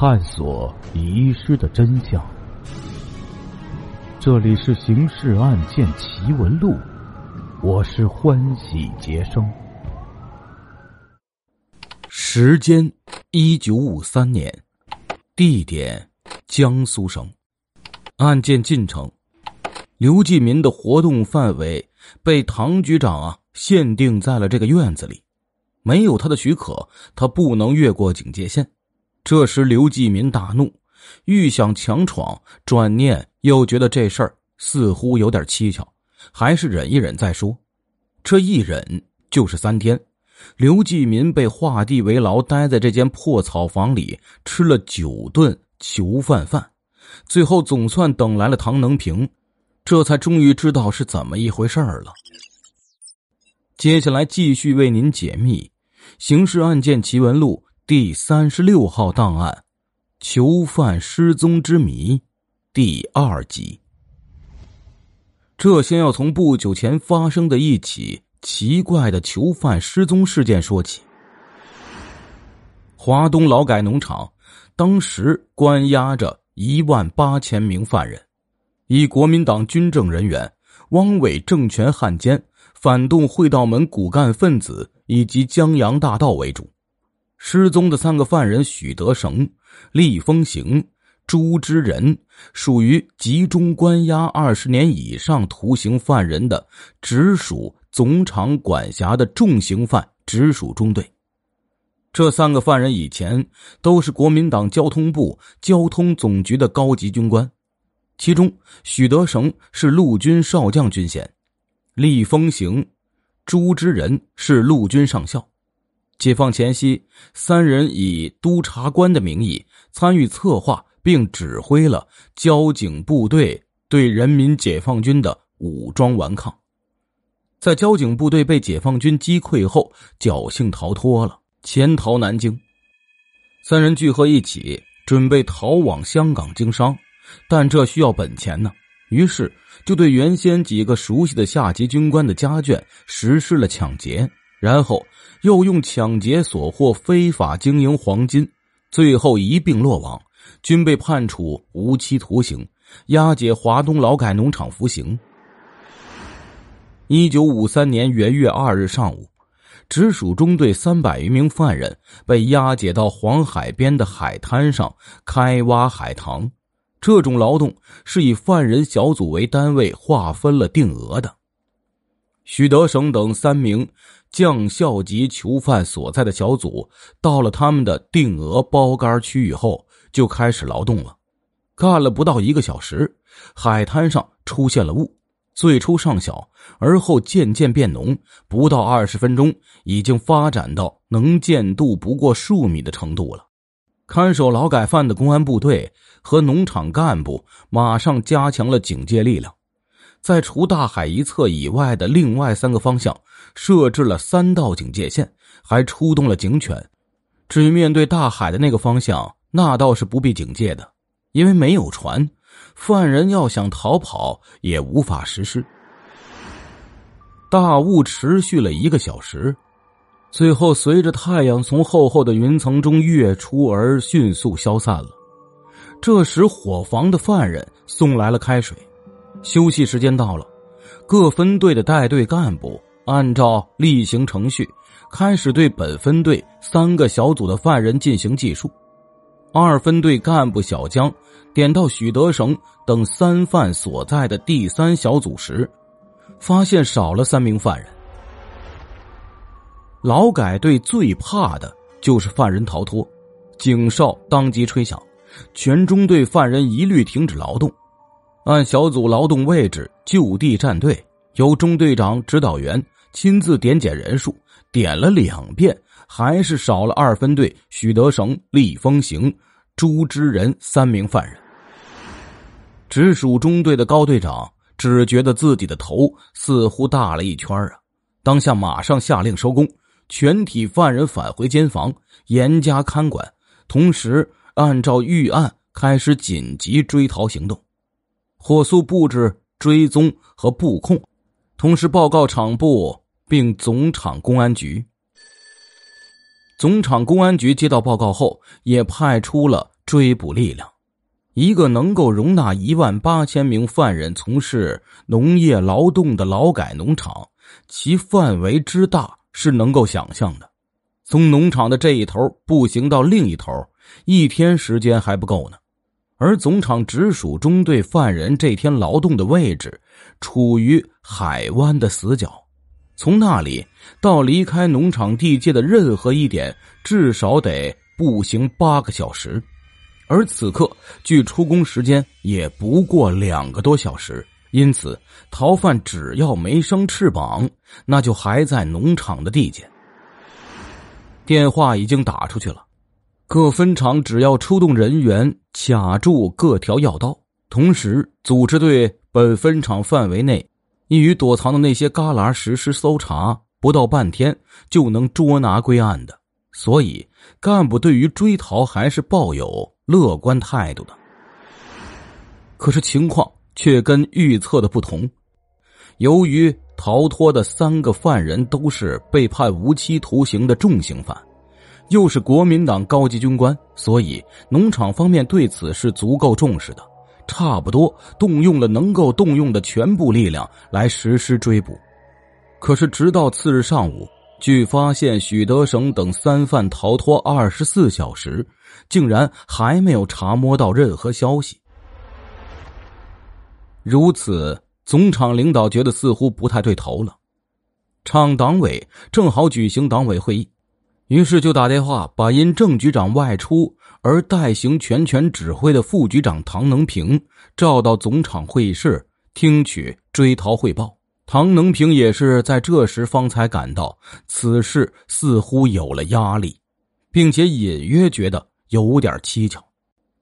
探索遗失的真相。这里是《刑事案件奇闻录》，我是欢喜杰生。时间：一九五三年，地点：江苏省。案件进程：刘继民的活动范围被唐局长啊限定在了这个院子里，没有他的许可，他不能越过警戒线。这时，刘继民大怒，欲想强闯，转念又觉得这事儿似乎有点蹊跷，还是忍一忍再说。这一忍就是三天。刘继民被画地为牢，待在这间破草房里，吃了九顿囚犯饭，最后总算等来了唐能平，这才终于知道是怎么一回事了。接下来继续为您解密《刑事案件奇闻录》。第三十六号档案：囚犯失踪之谜，第二集。这先要从不久前发生的一起奇怪的囚犯失踪事件说起。华东劳改农场当时关押着一万八千名犯人，以国民党军政人员、汪伪政权汉奸、反动会道门骨干分子以及江洋大盗为主。失踪的三个犯人许德成、厉风行、朱之仁，属于集中关押二十年以上徒刑犯人的直属总厂管辖的重刑犯直属中队。这三个犯人以前都是国民党交通部交通总局的高级军官，其中许德成是陆军少将军衔，厉风行、朱之仁是陆军上校。解放前夕，三人以督察官的名义参与策划并指挥了交警部队对人民解放军的武装顽抗，在交警部队被解放军击溃后，侥幸逃脱了，潜逃南京。三人聚合一起，准备逃往香港经商，但这需要本钱呢，于是就对原先几个熟悉的下级军官的家眷实施了抢劫，然后。又用抢劫所获非法经营黄金，最后一并落网，均被判处无期徒刑，押解华东劳改农场服刑。一九五三年元月二日上午，直属中队三百余名犯人被押解到黄海边的海滩上开挖海塘，这种劳动是以犯人小组为单位划分了定额的。许德省等三名。将校级囚犯所在的小组到了他们的定额包干区域后，就开始劳动了。干了不到一个小时，海滩上出现了雾，最初尚小，而后渐渐变浓。不到二十分钟，已经发展到能见度不过数米的程度了。看守劳改犯的公安部队和农场干部马上加强了警戒力量。在除大海一侧以外的另外三个方向设置了三道警戒线，还出动了警犬。至于面对大海的那个方向，那倒是不必警戒的，因为没有船，犯人要想逃跑也无法实施。大雾持续了一个小时，最后随着太阳从厚厚的云层中跃出而迅速消散了。这时，伙房的犯人送来了开水。休息时间到了，各分队的带队干部按照例行程序，开始对本分队三个小组的犯人进行计数。二分队干部小江点到许德成等三犯所在的第三小组时，发现少了三名犯人。劳改队最怕的就是犯人逃脱，警哨当即吹响，全中队犯人一律停止劳动。按小组劳动位置就地站队，由中队长指导员亲自点检人数。点了两遍，还是少了二分队许德成、厉风行、朱之仁三名犯人。直属中队的高队长只觉得自己的头似乎大了一圈啊！当下马上下令收工，全体犯人返回监房，严加看管，同时按照预案开始紧急追逃行动。火速布置追踪和布控，同时报告厂部并总厂公安局。总厂公安局接到报告后，也派出了追捕力量。一个能够容纳一万八千名犯人从事农业劳动的劳改农场，其范围之大是能够想象的。从农场的这一头步行到另一头，一天时间还不够呢。而总厂直属中队犯人这天劳动的位置，处于海湾的死角，从那里到离开农场地界的任何一点，至少得步行八个小时。而此刻距出宫时间也不过两个多小时，因此逃犯只要没生翅膀，那就还在农场的地界。电话已经打出去了，各分厂只要出动人员卡住各条要道，同时组织对本分厂范围内易于躲藏的那些旮旯实施搜查，不到半天就能捉拿归案的。所以干部对于追逃还是抱有。乐观态度的，可是情况却跟预测的不同。由于逃脱的三个犯人都是被判无期徒刑的重刑犯，又是国民党高级军官，所以农场方面对此是足够重视的，差不多动用了能够动用的全部力量来实施追捕。可是直到次日上午。据发现，许德省等三犯逃脱二十四小时，竟然还没有查摸到任何消息。如此，总厂领导觉得似乎不太对头了。厂党委正好举行党委会议，于是就打电话把因郑局长外出而代行全权指挥的副局长唐能平召到总厂会议室，听取追逃汇报。唐能平也是在这时方才感到此事似乎有了压力，并且隐约觉得有点蹊跷。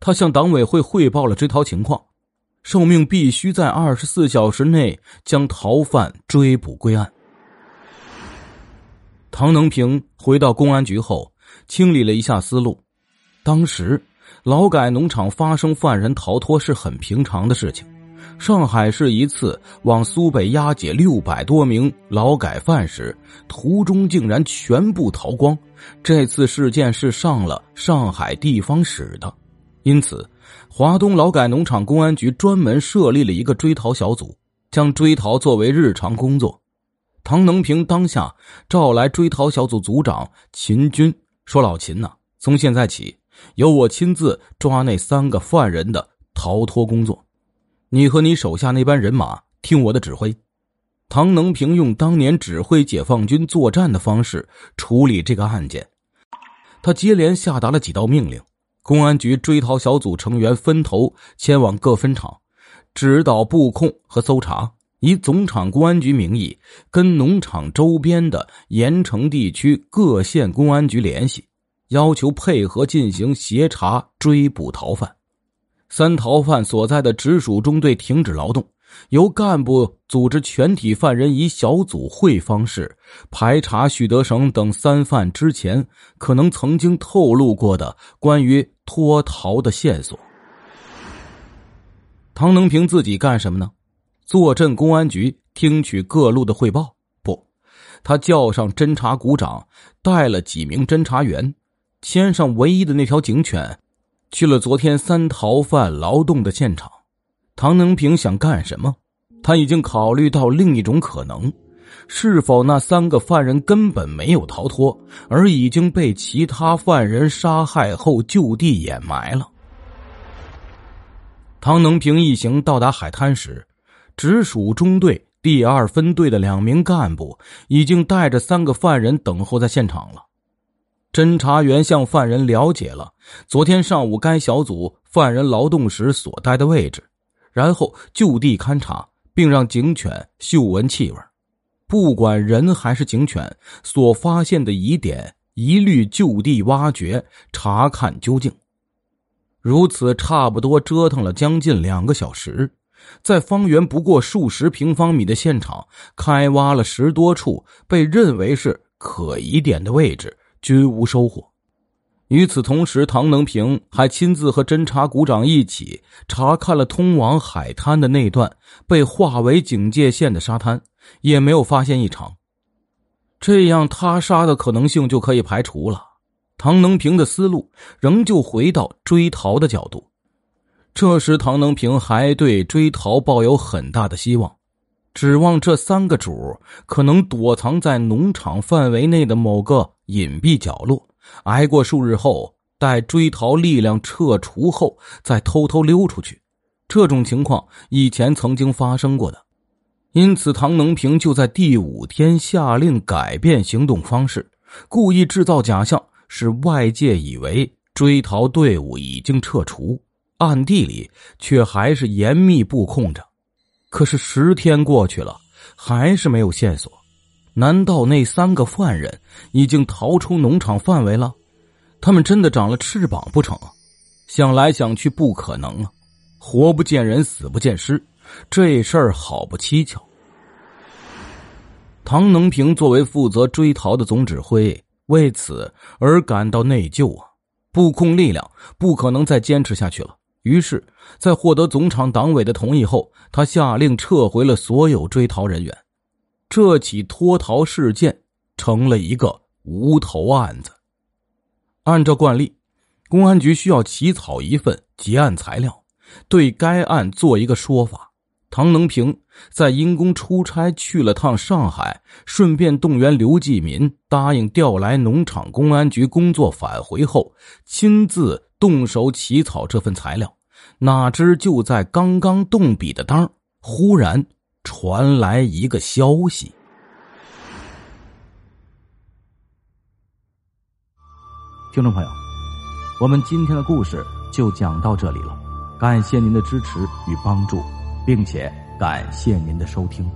他向党委会汇报了追逃情况，受命必须在二十四小时内将逃犯追捕归案。唐能平回到公安局后，清理了一下思路。当时劳改农场发生犯人逃脱是很平常的事情。上海市一次往苏北押解六百多名劳改犯时，途中竟然全部逃光。这次事件是上了上海地方史的，因此，华东劳改农场公安局专门设立了一个追逃小组，将追逃作为日常工作。唐能平当下召来追逃小组组长秦军，说：“老秦呐，从现在起，由我亲自抓那三个犯人的逃脱工作。”你和你手下那班人马听我的指挥。唐能平用当年指挥解放军作战的方式处理这个案件。他接连下达了几道命令：公安局追逃小组成员分头前往各分场，指导布控和搜查；以总厂公安局名义跟农场周边的盐城地区各县公安局联系，要求配合进行协查追捕逃犯。三逃犯所在的直属中队停止劳动，由干部组织全体犯人以小组会方式排查许德省等三犯之前可能曾经透露过的关于脱逃的线索。唐能平自己干什么呢？坐镇公安局听取各路的汇报。不，他叫上侦查股长，带了几名侦查员，牵上唯一的那条警犬。去了昨天三逃犯劳动的现场，唐能平想干什么？他已经考虑到另一种可能：是否那三个犯人根本没有逃脱，而已经被其他犯人杀害后就地掩埋了？唐能平一行到达海滩时，直属中队第二分队的两名干部已经带着三个犯人等候在现场了。侦查员向犯人了解了昨天上午该小组犯人劳动时所待的位置，然后就地勘查，并让警犬嗅闻气味，不管人还是警犬所发现的疑点，一律就地挖掘查看究竟。如此差不多折腾了将近两个小时，在方圆不过数十平方米的现场开挖了十多处被认为是可疑点的位置。均无收获。与此同时，唐能平还亲自和侦查股长一起查看了通往海滩的那段被划为警戒线的沙滩，也没有发现异常。这样，他杀的可能性就可以排除了。唐能平的思路仍旧回到追逃的角度。这时，唐能平还对追逃抱有很大的希望，指望这三个主可能躲藏在农场范围内的某个隐蔽角落，挨过数日后，待追逃力量撤除后，再偷偷溜出去。这种情况以前曾经发生过的，因此唐能平就在第五天下令改变行动方式，故意制造假象，使外界以为追逃队伍已经撤除。暗地里却还是严密布控着，可是十天过去了，还是没有线索。难道那三个犯人已经逃出农场范围了？他们真的长了翅膀不成？想来想去，不可能啊！活不见人，死不见尸，这事儿好不蹊跷。唐能平作为负责追逃的总指挥，为此而感到内疚啊！布控力量不可能再坚持下去了。于是，在获得总厂党委的同意后，他下令撤回了所有追逃人员。这起脱逃事件成了一个无头案子。按照惯例，公安局需要起草一份结案材料，对该案做一个说法。唐能平在因公出差去了趟上海，顺便动员刘继民答应调来农场公安局工作，返回后亲自。动手起草这份材料，哪知就在刚刚动笔的当忽然传来一个消息。听众朋友，我们今天的故事就讲到这里了，感谢您的支持与帮助，并且感谢您的收听。